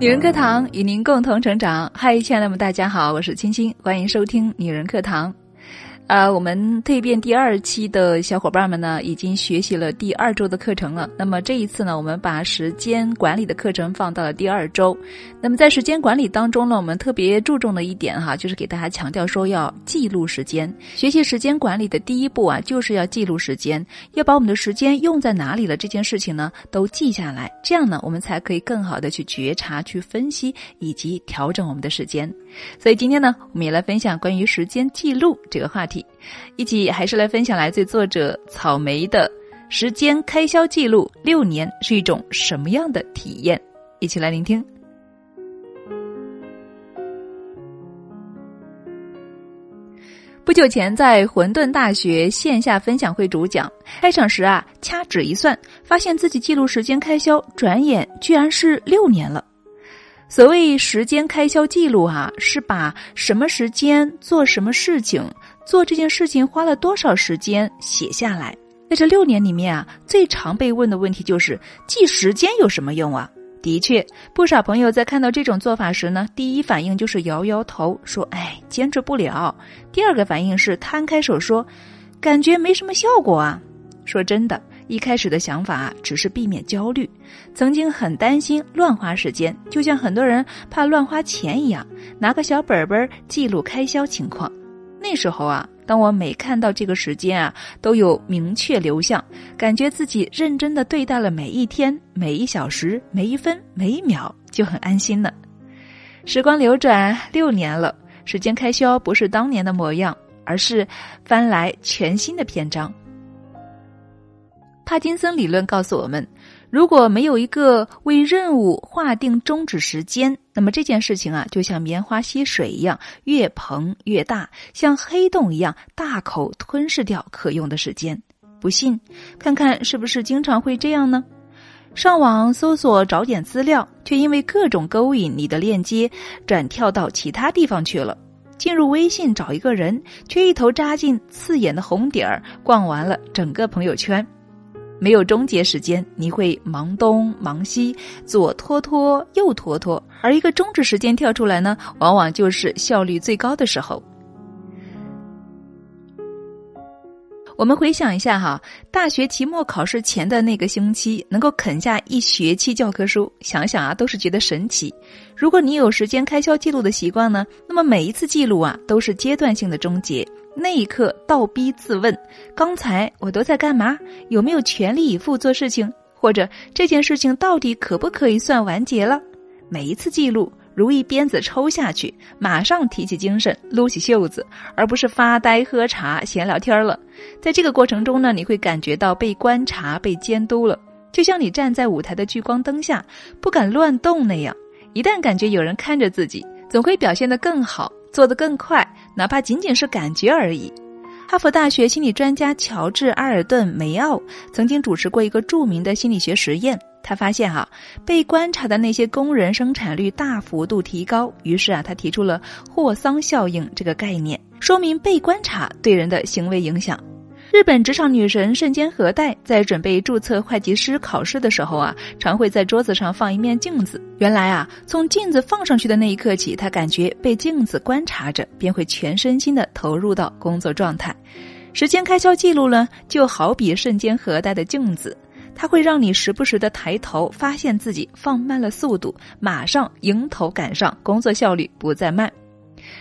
女人课堂与您共同成长。嗨，亲爱的们，大家好，我是青青，欢迎收听女人课堂。啊，我们蜕变第二期的小伙伴们呢，已经学习了第二周的课程了。那么这一次呢，我们把时间管理的课程放到了第二周。那么在时间管理当中呢，我们特别注重的一点哈，就是给大家强调说要记录时间。学习时间管理的第一步啊，就是要记录时间，要把我们的时间用在哪里了这件事情呢，都记下来。这样呢，我们才可以更好的去觉察、去分析以及调整我们的时间。所以今天呢，我们也来分享关于时间记录这个话题。一起还是来分享来自作者草莓的时间开销记录六年是一种什么样的体验？一起来聆听。不久前在混沌大学线下分享会主讲开场时啊，掐指一算，发现自己记录时间开销，转眼居然是六年了。所谓时间开销记录啊，是把什么时间做什么事情，做这件事情花了多少时间写下来。在这六年里面啊，最常被问的问题就是记时间有什么用啊？的确，不少朋友在看到这种做法时呢，第一反应就是摇摇头，说：“哎，坚持不了。”第二个反应是摊开手说：“感觉没什么效果啊。”说真的。一开始的想法只是避免焦虑，曾经很担心乱花时间，就像很多人怕乱花钱一样，拿个小本本记录开销情况。那时候啊，当我每看到这个时间啊，都有明确流向，感觉自己认真的对待了每一天、每一小时、每一分、每一秒，就很安心了。时光流转六年了，时间开销不是当年的模样，而是翻来全新的篇章。帕金森理论告诉我们，如果没有一个为任务划定终止时间，那么这件事情啊，就像棉花吸水一样，越膨越大，像黑洞一样大口吞噬掉可用的时间。不信，看看是不是经常会这样呢？上网搜索找点资料，却因为各种勾引你的链接，转跳到其他地方去了。进入微信找一个人，却一头扎进刺眼的红点儿，逛完了整个朋友圈。没有终结时间，你会忙东忙西，左拖拖右拖拖，而一个终止时间跳出来呢，往往就是效率最高的时候。我们回想一下哈，大学期末考试前的那个星期，能够啃下一学期教科书，想想啊，都是觉得神奇。如果你有时间开销记录的习惯呢，那么每一次记录啊，都是阶段性的终结。那一刻倒逼自问：刚才我都在干嘛？有没有全力以赴做事情？或者这件事情到底可不可以算完结了？每一次记录如一鞭子抽下去，马上提起精神，撸起袖子，而不是发呆、喝茶、闲聊天了。在这个过程中呢，你会感觉到被观察、被监督了，就像你站在舞台的聚光灯下，不敢乱动那样。一旦感觉有人看着自己，总会表现得更好。做得更快，哪怕仅仅是感觉而已。哈佛大学心理专家乔治·阿尔顿·梅奥曾经主持过一个著名的心理学实验，他发现啊，被观察的那些工人生产率大幅度提高。于是啊，他提出了霍桑效应这个概念，说明被观察对人的行为影响。日本职场女神瞬间和代在准备注册会计师考试的时候啊，常会在桌子上放一面镜子。原来啊，从镜子放上去的那一刻起，她感觉被镜子观察着，便会全身心的投入到工作状态。时间开销记录呢，就好比瞬间和代的镜子，它会让你时不时的抬头，发现自己放慢了速度，马上迎头赶上，工作效率不再慢。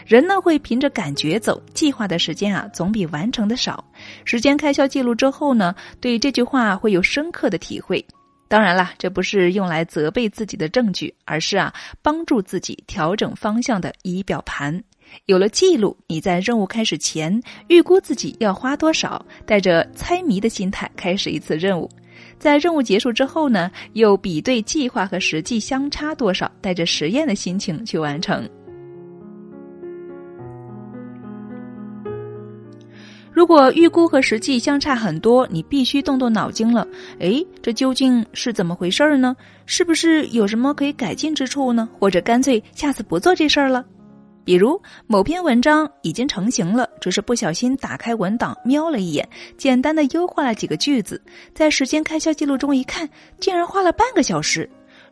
人呢会凭着感觉走，计划的时间啊总比完成的少。时间开销记录之后呢，对这句话会有深刻的体会。当然啦，这不是用来责备自己的证据，而是啊帮助自己调整方向的仪表盘。有了记录，你在任务开始前预估自己要花多少，带着猜谜的心态开始一次任务。在任务结束之后呢，又比对计划和实际相差多少，带着实验的心情去完成。如果预估和实际相差很多，你必须动动脑筋了。诶，这究竟是怎么回事儿呢？是不是有什么可以改进之处呢？或者干脆下次不做这事儿了？比如某篇文章已经成型了，只是不小心打开文档瞄了一眼，简单的优化了几个句子，在时间开销记录中一看，竟然花了半个小时。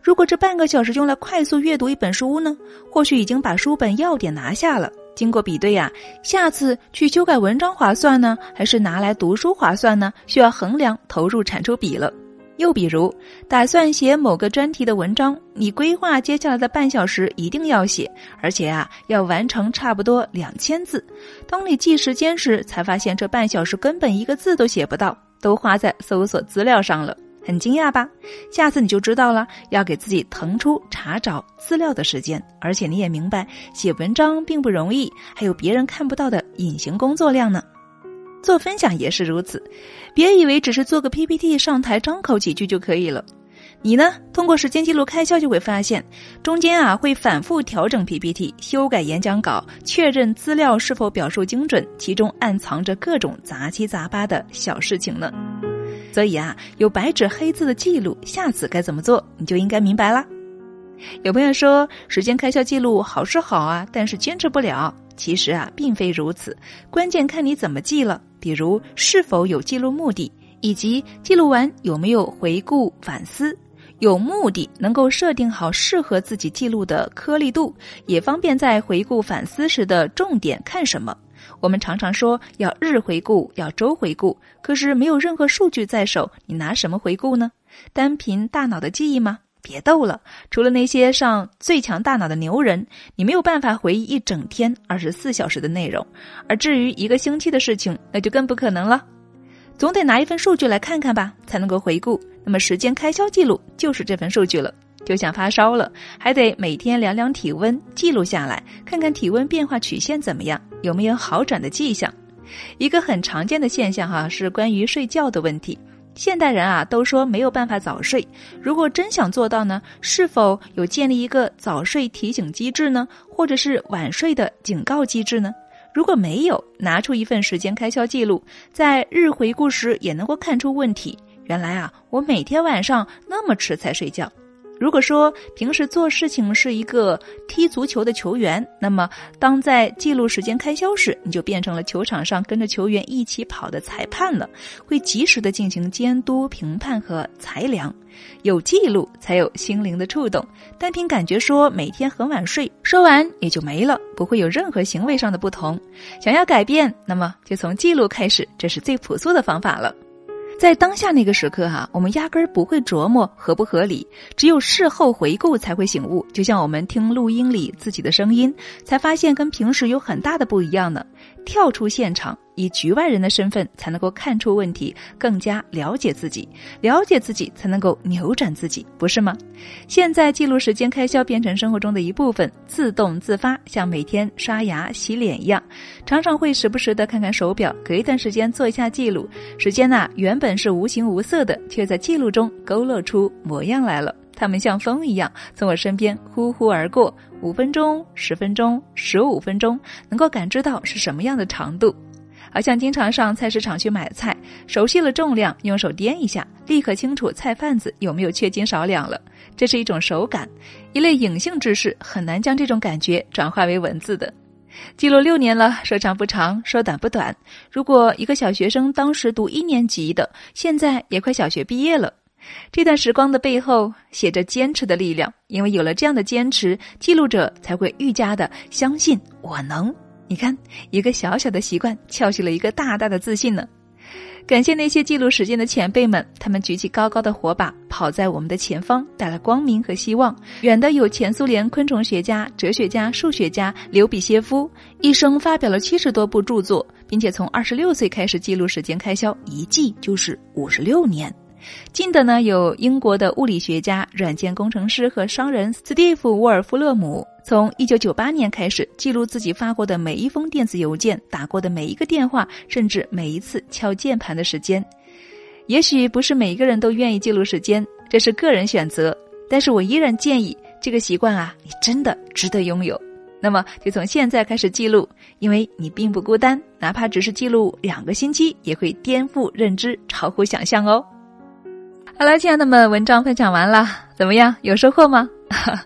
如果这半个小时用来快速阅读一本书呢，或许已经把书本要点拿下了。经过比对呀，下次去修改文章划算呢，还是拿来读书划算呢？需要衡量投入产出比了。又比如，打算写某个专题的文章，你规划接下来的半小时一定要写，而且啊，要完成差不多两千字。当你记时间时，才发现这半小时根本一个字都写不到，都花在搜索资料上了。很惊讶吧？下次你就知道了，要给自己腾出查找资料的时间，而且你也明白，写文章并不容易，还有别人看不到的隐形工作量呢。做分享也是如此，别以为只是做个 PPT 上台张口几句就可以了。你呢，通过时间记录开销，就会发现，中间啊会反复调整 PPT，修改演讲稿，确认资料是否表述精准，其中暗藏着各种杂七杂八的小事情呢。所以啊，有白纸黑字的记录，下次该怎么做，你就应该明白啦。有朋友说，时间开销记录好是好啊，但是坚持不了。其实啊，并非如此，关键看你怎么记了。比如是否有记录目的，以及记录完有没有回顾反思。有目的，能够设定好适合自己记录的颗粒度，也方便在回顾反思时的重点看什么。我们常常说要日回顾，要周回顾，可是没有任何数据在手，你拿什么回顾呢？单凭大脑的记忆吗？别逗了！除了那些上最强大脑的牛人，你没有办法回忆一整天二十四小时的内容。而至于一个星期的事情，那就更不可能了。总得拿一份数据来看看吧，才能够回顾。那么时间开销记录就是这份数据了。就像发烧了，还得每天量量体温，记录下来，看看体温变化曲线怎么样，有没有好转的迹象。一个很常见的现象哈，是关于睡觉的问题。现代人啊，都说没有办法早睡。如果真想做到呢，是否有建立一个早睡提醒机制呢？或者是晚睡的警告机制呢？如果没有，拿出一份时间开销记录，在日回顾时也能够看出问题。原来啊，我每天晚上那么迟才睡觉。如果说平时做事情是一个踢足球的球员，那么当在记录时间开销时，你就变成了球场上跟着球员一起跑的裁判了，会及时的进行监督、评判和裁量。有记录才有心灵的触动，单凭感觉说每天很晚睡，说完也就没了，不会有任何行为上的不同。想要改变，那么就从记录开始，这是最朴素的方法了。在当下那个时刻哈，我们压根儿不会琢磨合不合理，只有事后回顾才会醒悟。就像我们听录音里自己的声音，才发现跟平时有很大的不一样呢。跳出现场。以局外人的身份才能够看出问题，更加了解自己，了解自己才能够扭转自己，不是吗？现在记录时间开销变成生活中的一部分，自动自发，像每天刷牙、洗脸一样，常常会时不时的看看手表，隔一段时间做一下记录。时间呐，原本是无形无色的，却在记录中勾勒出模样来了。它们像风一样从我身边呼呼而过，五分钟、十分钟、十五分钟，能够感知到是什么样的长度。好像经常上菜市场去买菜，熟悉了重量，用手掂一下，立刻清楚菜贩子有没有缺斤少两了。这是一种手感，一类隐性知识，很难将这种感觉转化为文字的。记录六年了，说长不长，说短不短。如果一个小学生当时读一年级的，现在也快小学毕业了，这段时光的背后写着坚持的力量。因为有了这样的坚持，记录者才会愈加的相信我能。你看，一个小小的习惯撬起了一个大大的自信呢。感谢那些记录时间的前辈们，他们举起高高的火把，跑在我们的前方，带来光明和希望。远的有前苏联昆虫学家、哲学家、数学家刘比歇夫，一生发表了七十多部著作，并且从二十六岁开始记录时间开销，一记就是五十六年。近的呢，有英国的物理学家、软件工程师和商人斯蒂夫·沃尔夫勒姆，从1998年开始记录自己发过的每一封电子邮件、打过的每一个电话，甚至每一次敲键盘的时间。也许不是每一个人都愿意记录时间，这是个人选择。但是我依然建议这个习惯啊，你真的值得拥有。那么就从现在开始记录，因为你并不孤单，哪怕只是记录两个星期，也会颠覆认知，超乎想象哦。好了，亲爱的们，文章分享完了，怎么样？有收获吗？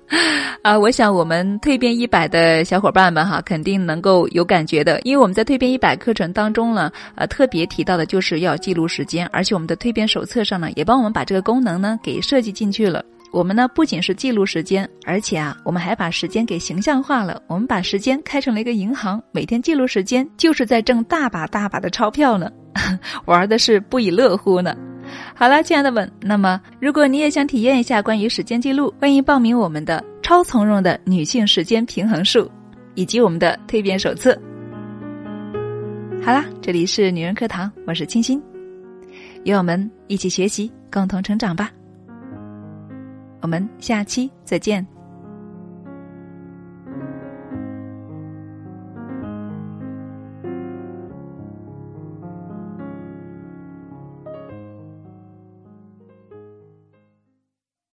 啊，我想我们蜕变一百的小伙伴们哈，肯定能够有感觉的，因为我们在蜕变一百课程当中呢，呃，特别提到的就是要记录时间，而且我们的蜕变手册上呢，也帮我们把这个功能呢给设计进去了。我们呢不仅是记录时间，而且啊，我们还把时间给形象化了。我们把时间开成了一个银行，每天记录时间，就是在挣大把大把的钞票呢，玩的是不亦乐乎呢。好了，亲爱的们，那么如果你也想体验一下关于时间记录，欢迎报名我们的超从容的女性时间平衡术，以及我们的蜕变手册。好啦，这里是女人课堂，我是清新，与我们一起学习，共同成长吧。我们下期再见。